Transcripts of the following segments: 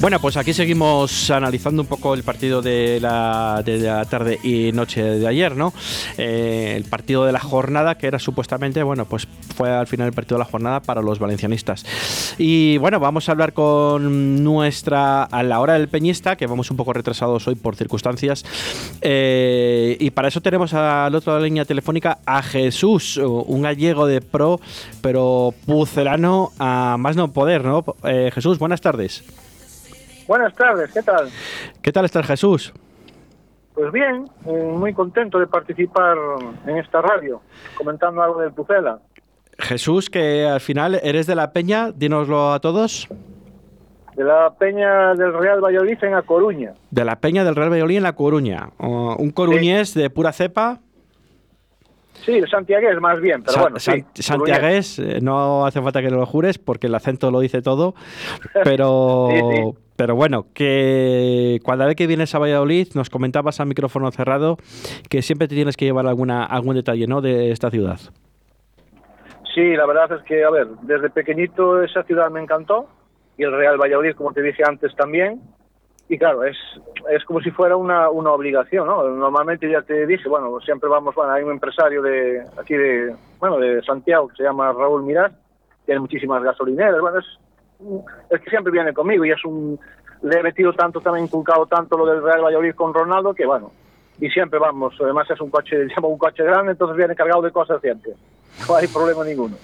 Bueno, pues aquí seguimos analizando un poco el partido de la, de la tarde y noche de ayer, ¿no? Eh, el partido de la jornada, que era supuestamente, bueno, pues fue al final el partido de la jornada para los valencianistas. Y bueno, vamos a hablar con nuestra, a la hora del peñista, que vamos un poco retrasados hoy por circunstancias. Eh, y para eso tenemos al otro de la línea telefónica a Jesús, un gallego de pro, pero pucelano a más no poder, ¿no? Eh, Jesús, buenas tardes. Buenas tardes, ¿qué tal? ¿Qué tal estás, Jesús? Pues bien, eh, muy contento de participar en esta radio, comentando algo del Pucela. Jesús, que al final eres de la Peña, dínoslo a todos. De la Peña del Real Valladolid en La Coruña. De la Peña del Real Valladolid en La Coruña. Uh, un coruñés de pura cepa. Sí, santiagués más bien, pero Sa- bueno. San- sí, santiagués, eh, no hace falta que lo jures porque el acento lo dice todo, pero, sí. Pero bueno, que cada vez que vienes a Valladolid nos comentabas a micrófono cerrado que siempre te tienes que llevar alguna algún detalle, ¿no? De esta ciudad. Sí, la verdad es que, a ver, desde pequeñito esa ciudad me encantó y el Real Valladolid, como te dije antes, también. Y claro, es, es como si fuera una, una obligación, ¿no? Normalmente ya te dije, bueno, siempre vamos, bueno, hay un empresario de aquí de, bueno, de Santiago que se llama Raúl Mirás, tiene muchísimas gasolineras, bueno, es, es que siempre viene conmigo y es un, le he metido tanto, también inculcado tanto lo del Real Valladolid con Ronaldo que bueno, y siempre vamos, además es un coche, llama un coche grande, entonces viene cargado de cosas siempre, no hay problema ninguno.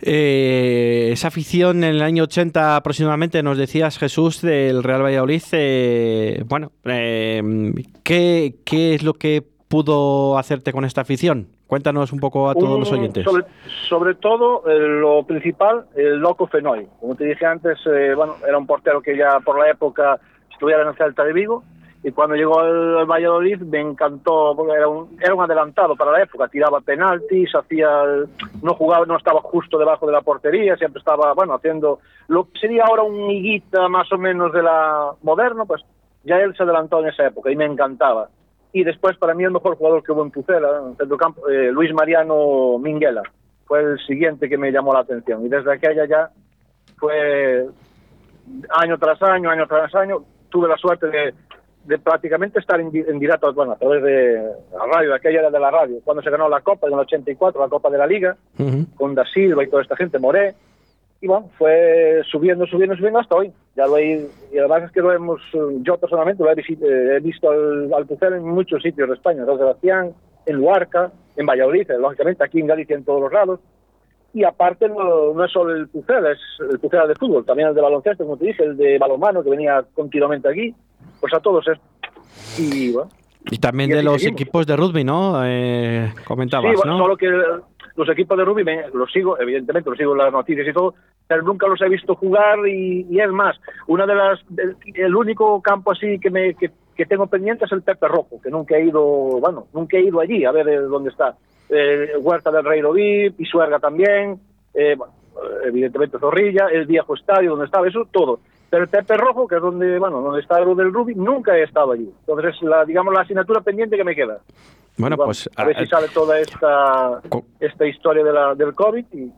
Eh, esa afición en el año 80 aproximadamente, nos decías Jesús del Real Valladolid, eh, bueno, eh, ¿qué, ¿qué es lo que pudo hacerte con esta afición? Cuéntanos un poco a todos Un- los oyentes. Sobre, sobre todo, eh, lo principal, el loco Fenoy. Como te dije antes, eh, bueno, era un portero que ya por la época estuviera en el Celta de Vigo. Y cuando llegó al, al Valladolid me encantó, porque era un, era un adelantado para la época, tiraba penaltis, hacía, no jugaba, no estaba justo debajo de la portería, siempre estaba, bueno, haciendo lo que sería ahora un higuita más o menos de la moderno, pues ya él se adelantó en esa época y me encantaba. Y después, para mí, el mejor jugador que hubo en Pucela, centrocampo, eh, Luis Mariano Minguela, fue el siguiente que me llamó la atención. Y desde aquella ya fue año tras año, año tras año, tuve la suerte de, de prácticamente estar en, en directo, bueno, a través de la radio, aquella era de la radio, cuando se ganó la Copa en el 84, la Copa de la Liga, Ujú. con Da Silva y toda esta gente, Moré, y bueno, fue subiendo, subiendo, subiendo hasta hoy. Ya lo he, y además es que lo hemos, yo personalmente lo he, visi- eh, he visto al, al Pucel en muchos sitios de España, en San Sebastián, en Luarca, en Valladolid, eh, lógicamente aquí en Galicia en todos los lados. Y aparte no, no es solo el Pucel, es el Pucel de fútbol, también el de baloncesto, como te dije, el de balonmano que venía continuamente aquí, pues a todos es. Y bueno, Y también Y de los seguimos. equipos de rugby, ¿no? Eh, comentabas, Sí, bueno, ¿no? solo que los equipos de rugby me- los sigo, evidentemente los sigo en las noticias y todo, pero nunca los he visto jugar y, y es más, una de las, el, único campo así que me que, que tengo pendiente es el Pepe Rojo, que nunca he ido, bueno, nunca he ido allí a ver eh, dónde está. Eh, Huerta del Rey Roví, Pisuerga también, eh, evidentemente Zorrilla, el viejo estadio donde estaba, eso todo. Pero el Pepe Rojo, que es donde, bueno, donde está lo del rugby, nunca he estado allí. Entonces, es la, digamos, la asignatura pendiente que me queda. Bueno, pues a ver si sale toda esta esta historia de la, del COVID y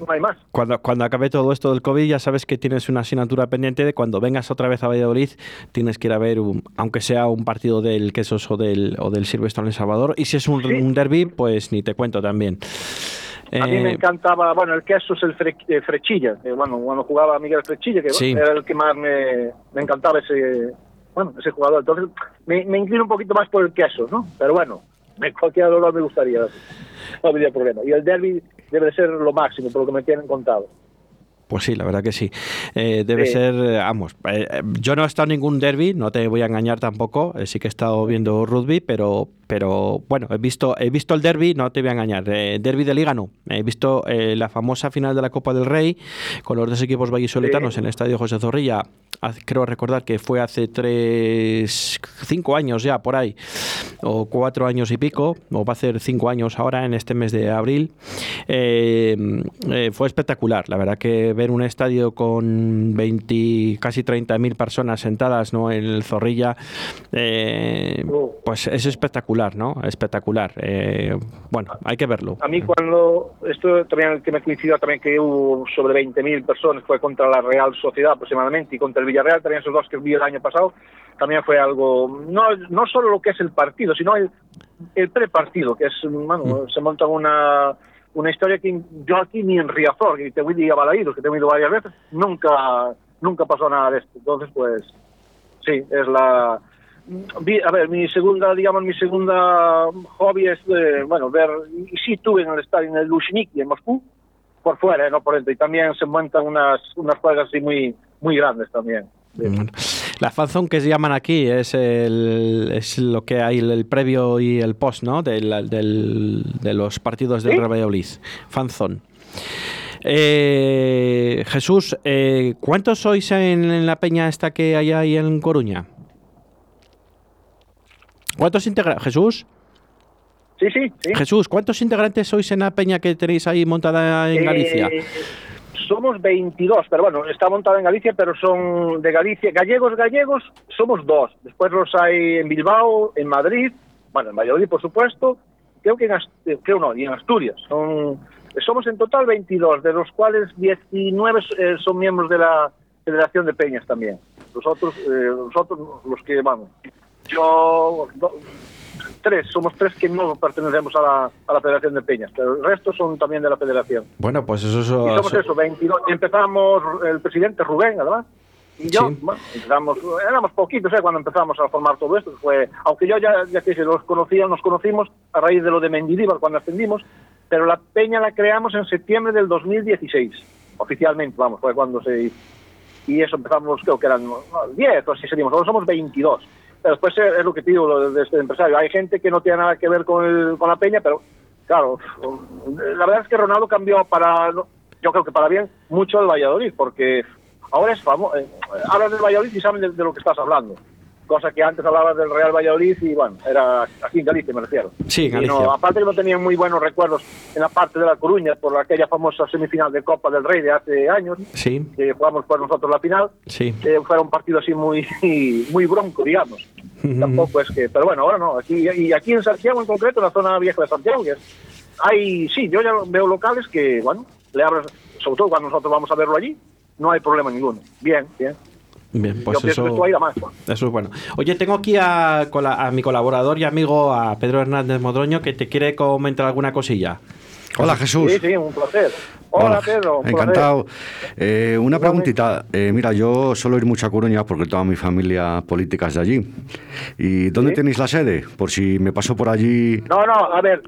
no hay más. Cuando, cuando acabe todo esto del COVID, ya sabes que tienes una asignatura pendiente de cuando vengas otra vez a Valladolid, tienes que ir a ver, un- aunque sea un partido del Quesos o del, o del Silvestre en El Salvador. Y si es un, Sí. un derby, pues ni te cuento también. A mí me Eh, encantaba, bueno, el queso es el Fre- eh, Frechilla, que, bueno, cuando jugaba Miguel Frechilla, que Sí. era el que más me, me encantaba ese, bueno, ese jugador. Entonces, me, me inclino un poquito más por el queso, ¿no? Pero bueno, cualquier dolor me gustaría, no habría problema. Y el derby debe de ser lo máximo, por lo que me tienen contado. Pues sí, la verdad que sí. Eh, debe Sí. ser, eh, vamos, eh, eh, yo no he estado en ningún derby, no te voy a engañar tampoco, eh, sí que he estado viendo rugby, pero, pero bueno, he visto, he visto el derby, no te voy a engañar, eh, derby de Liga no, he visto eh, la famosa final de la Copa del Rey con los dos equipos vallisoletanos Sí. en el Estadio José Zorrilla, creo recordar que fue hace tres, cinco años ya por ahí, o cuatro años y pico, o va a ser cinco años ahora en este mes de abril. Eh, eh, fue espectacular, la verdad que ver un estadio con 20, casi 30.000 personas sentadas ¿no? en el Zorrilla, eh, Oh. pues es espectacular. Espectacular, ¿no? Espectacular. Eh, bueno, hay que verlo. A mí cuando, esto también que me coincidió también que hubo sobre 20.000 personas, fue contra la Real Sociedad aproximadamente y contra el Villarreal, también esos dos que vi el año pasado, también fue algo, no, no solo lo que es el partido, sino el, el prepartido, que es, bueno, mm. se monta una una historia que yo aquí ni en Riazor, que te voy a Balaídos, que te he ido varias veces, nunca, nunca pasó nada de esto. Entonces, pues, sí, es la... A ver, mi segunda, digamos, mi segunda hobby es, bueno, ver, y sí estuve en el estadio, en el Lushniki, en Moscú, por fuera, ¿eh? no por dentro, y también se montan unas, unas juegas así muy, muy grandes también. La fanzone que se llaman aquí es, el, es lo que hay el, previo y el post, ¿no? Del, del, de los partidos del ¿Sí? Valladolid. Fanzone. Eh, Jesús, eh, ¿cuántos sois en, en, la peña esta que hay ahí en Coruña? ¿Cuántos integrantes? Jesús. Sí, sí, sí, Jesús, ¿cuántos integrantes sois en la peña que tenéis ahí montada en Galicia? Eh, somos 22, pero bueno, está montada en Galicia, pero son de Galicia. Gallegos, gallegos, somos dos. Después los hay en Bilbao, en Madrid, bueno, en Valladolid, por supuesto. Creo que en, creo no, y en Asturias. Son, somos en total 22, de los cuales 19 eh, son miembros de la Federación de Peñas también. Los otros, eh, los otros, los que, vamos, yo, do, tres, somos tres que no pertenecemos a la, a la Federación de Peñas, pero el resto son también de la Federación. Bueno, pues eso... eso y somos eso, 22. Empezamos el presidente Rubén, además, y yo, sí. bueno, empezamos, éramos poquitos ¿eh? cuando empezamos a formar todo esto, fue, aunque yo ya, ya que se los conocía, nos conocimos a raíz de lo de Mendilibar cuando ascendimos, pero la peña la creamos en septiembre del 2016, oficialmente, vamos, fue cuando se. Y eso empezamos, creo que eran 10 o así seríamos, ahora somos 22 pero después es lo que te digo de este empresario. Hay gente que no tiene nada que ver con, el, con la peña, pero claro, la verdad es que Ronaldo cambió para, yo creo que para bien, mucho el Valladolid, porque ahora es famoso, eh, del Valladolid y saben de, lo que estás hablando. Cosa que antes hablabas del Real Valladolid y bueno, era aquí en Galicia, me refiero. Sí, Galicia. No, aparte que no tenían muy buenos recuerdos en la parte de La Coruña por aquella famosa semifinal de Copa del Rey de hace años. Sí. Que jugamos por nosotros la final. Sí. Eh, fue un partido así muy, muy bronco, digamos. Tampoco es que, pero bueno, ahora no. Aquí, y aquí en Santiago en concreto, en la zona vieja de Santiago, que es, hay, sí, yo ya veo locales que, bueno, le abres, sobre todo cuando nosotros vamos a verlo allí, no hay problema ninguno. Bien, bien. Bien, pues Yo eso, eso es bueno. Oye, tengo aquí a, a, mi colaborador y amigo, a Pedro Hernández Modroño, que te quiere comentar alguna cosilla. Hola Jesús. Sí, sí, un placer. Hola, Hola Pedro. Un encantado. Eh, una preguntita. Eh, mira, yo suelo ir mucho a Coruña porque toda mi familia política es de allí. ¿Y dónde ¿Sí? tenéis la sede? Por si me paso por allí. No, no, a ver,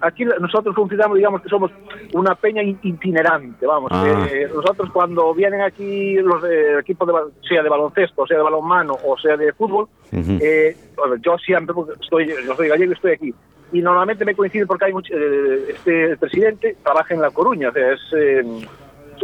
aquí nosotros funcionamos, digamos que somos una peña itinerante, vamos. Ah. Eh, nosotros cuando vienen aquí los de, equipos, de, sea de baloncesto, sea de balonmano o sea de fútbol, uh -huh. eh, yo siempre, estoy, yo soy gallego y estoy aquí y normalmente me coincide porque hay mucho, eh, este presidente trabaja en La Coruña, o sea, es, eh,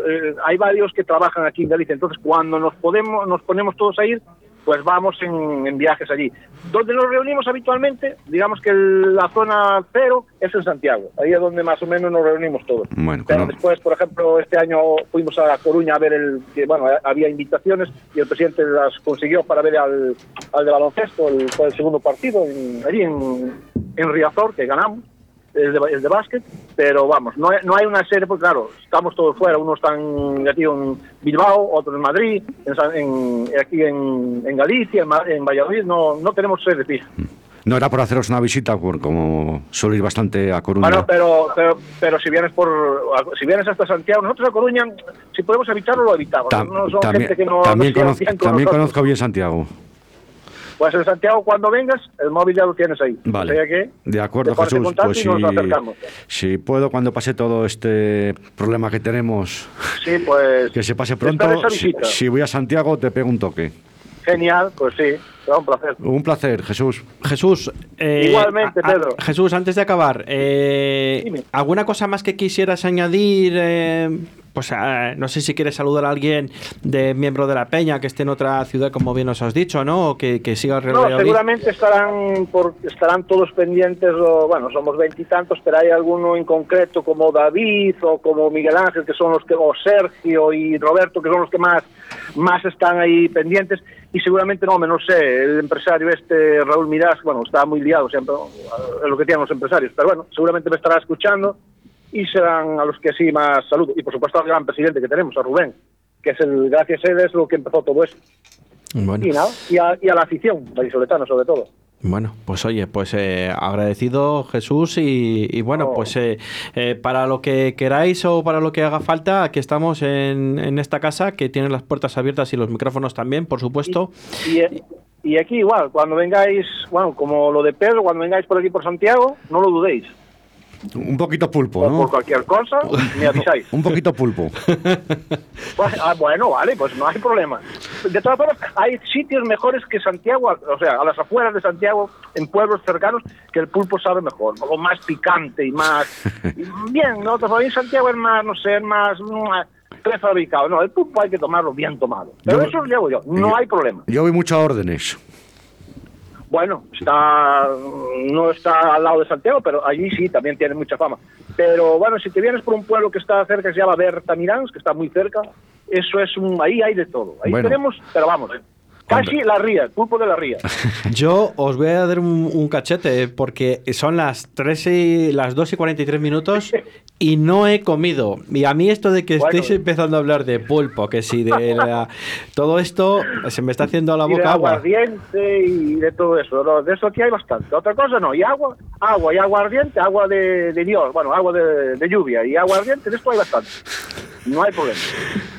eh, hay varios que trabajan aquí en Galicia, entonces cuando nos podemos nos ponemos todos a ir, pues vamos en, en viajes allí. Donde nos reunimos habitualmente, digamos que el, la zona cero es en Santiago, ahí es donde más o menos nos reunimos todos. Bueno, Pero después, por ejemplo, este año fuimos a Coruña a ver el que, bueno, había invitaciones y el presidente las consiguió para ver al, al de baloncesto, el, el segundo partido, en, allí en, en Riazor, que ganamos el de, el de básquet, pero vamos, no, no hay una serie, porque claro, estamos todos fuera, unos están aquí en Bilbao, otros en Madrid, en, en, aquí en, en Galicia, en, Valladolid, no, no tenemos sede fija. No era por haceros una visita, como suelo ir bastante a Coruña. Bueno, pero, pero, pero si vienes por si vienes hasta Santiago, nosotros a Coruña, si podemos evitarlo, lo evitamos. Tam, no son también, gente que no, también, no conozco, también conozco bien Santiago. Pues en Santiago, cuando vengas, el móvil ya lo tienes ahí. Vale. O sea que de acuerdo, Jesús. Pues si, si, puedo, cuando pase todo este problema que tenemos, sí, pues, que se pase pronto, si, si, voy a Santiago, te pego un toque. Genial, pues sí, será un placer. Un placer, Jesús. Jesús. Eh, Igualmente, a, a, Pedro. Jesús, antes de acabar, eh, ¿alguna cosa más que quisieras añadir? Eh, pues eh, no sé si quieres saludar a alguien de miembro de la Peña que esté en otra ciudad, como bien os has dicho, ¿no? O que, que siga No, seguramente estarán por, estarán todos pendientes, o, bueno, somos veintitantos, pero hay alguno en concreto como David o como Miguel Ángel, que son los que, o Sergio y Roberto, que son los que más, más están ahí pendientes. Y seguramente, no, no sé, el empresario este, Raúl Mirás, bueno, está muy liado siempre, es lo que tienen los empresarios, pero bueno, seguramente me estará escuchando y serán a los que sí más saludo. Y por supuesto al gran presidente que tenemos, a Rubén, que es el, gracias a él es lo que empezó todo esto. Bueno. Y, nada, y, a, y a la afición vallisoletana sobre todo. Bueno, pues oye, pues eh, agradecido Jesús y, y bueno, Oh. pues eh, eh, para lo que queráis o para lo que haga falta, aquí estamos en, en esta casa que tiene las puertas abiertas y los micrófonos también, por supuesto. Y, y aquí igual, cuando vengáis, bueno, como lo de Pedro, cuando vengáis por aquí por Santiago, no lo dudéis. Un poquito pulpo, O ¿no? por cualquier cosa, me avisáis. Un poquito pulpo. Bueno, ah, bueno, vale, pues no hay problema. De todas formas, hay sitios mejores que Santiago, o sea, a las afueras de Santiago, en pueblos cercanos, que el pulpo sabe mejor, o más picante y más... bien, ¿no? Ahí en Santiago es más, no sé, es más... mm, prefabricado. No, el pulpo hay que tomarlo bien tomado. Pero Yo- eso lo llevo yo, no yo- hay problema. Yo voy mucho a órdenes. Bueno, está no está al lado de Santiago, pero allí sí, también tiene mucha fama. Pero bueno, si te vienes por un pueblo que está cerca, que se llama Bertamirans, que está muy cerca, eso es un... Ahí hay de todo. Ahí Bueno. tenemos, pero vamos, eh, casi la ría, el pulpo de la ría. Yo os voy a dar un, un cachete porque son las 3 y las 2 y 43 minutos y no he comido. Y a mí esto de que Bueno. estéis empezando a hablar de pulpo, que si de la- todo esto se me está haciendo la y de boca agua. aguardiente y de todo eso. De eso aquí hay bastante. Otra cosa no. Y agua, agua y aguardiente, agua de, de Dios, bueno, agua de, de lluvia y aguardiente, de esto hay bastante. No hay problema.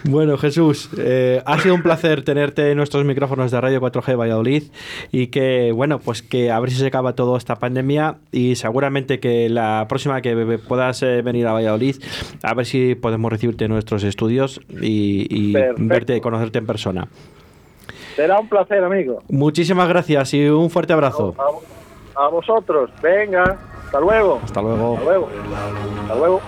Bueno, Jesús, eh, ha sido un placer tenerte en nuestros micrófonos de Radio 4G Valladolid y que, bueno, pues que a ver si se acaba toda esta pandemia y seguramente que la próxima que puedas eh, venir a Valladolid, a ver si podemos recibirte en nuestros estudios y, verte y conocerte en persona. Será un placer, amigo. Muchísimas gracias y un fuerte abrazo. A, a vosotros. Venga. Hasta luego. Hasta luego. Hasta luego. Hasta luego.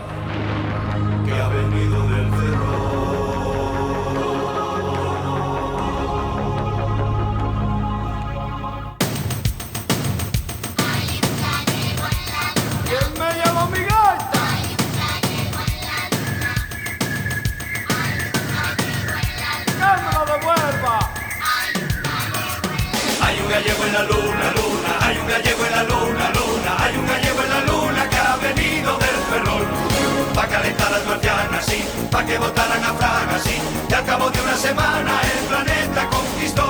Para que votaran a Fragasi, y al cabo de una semana el planeta conquistó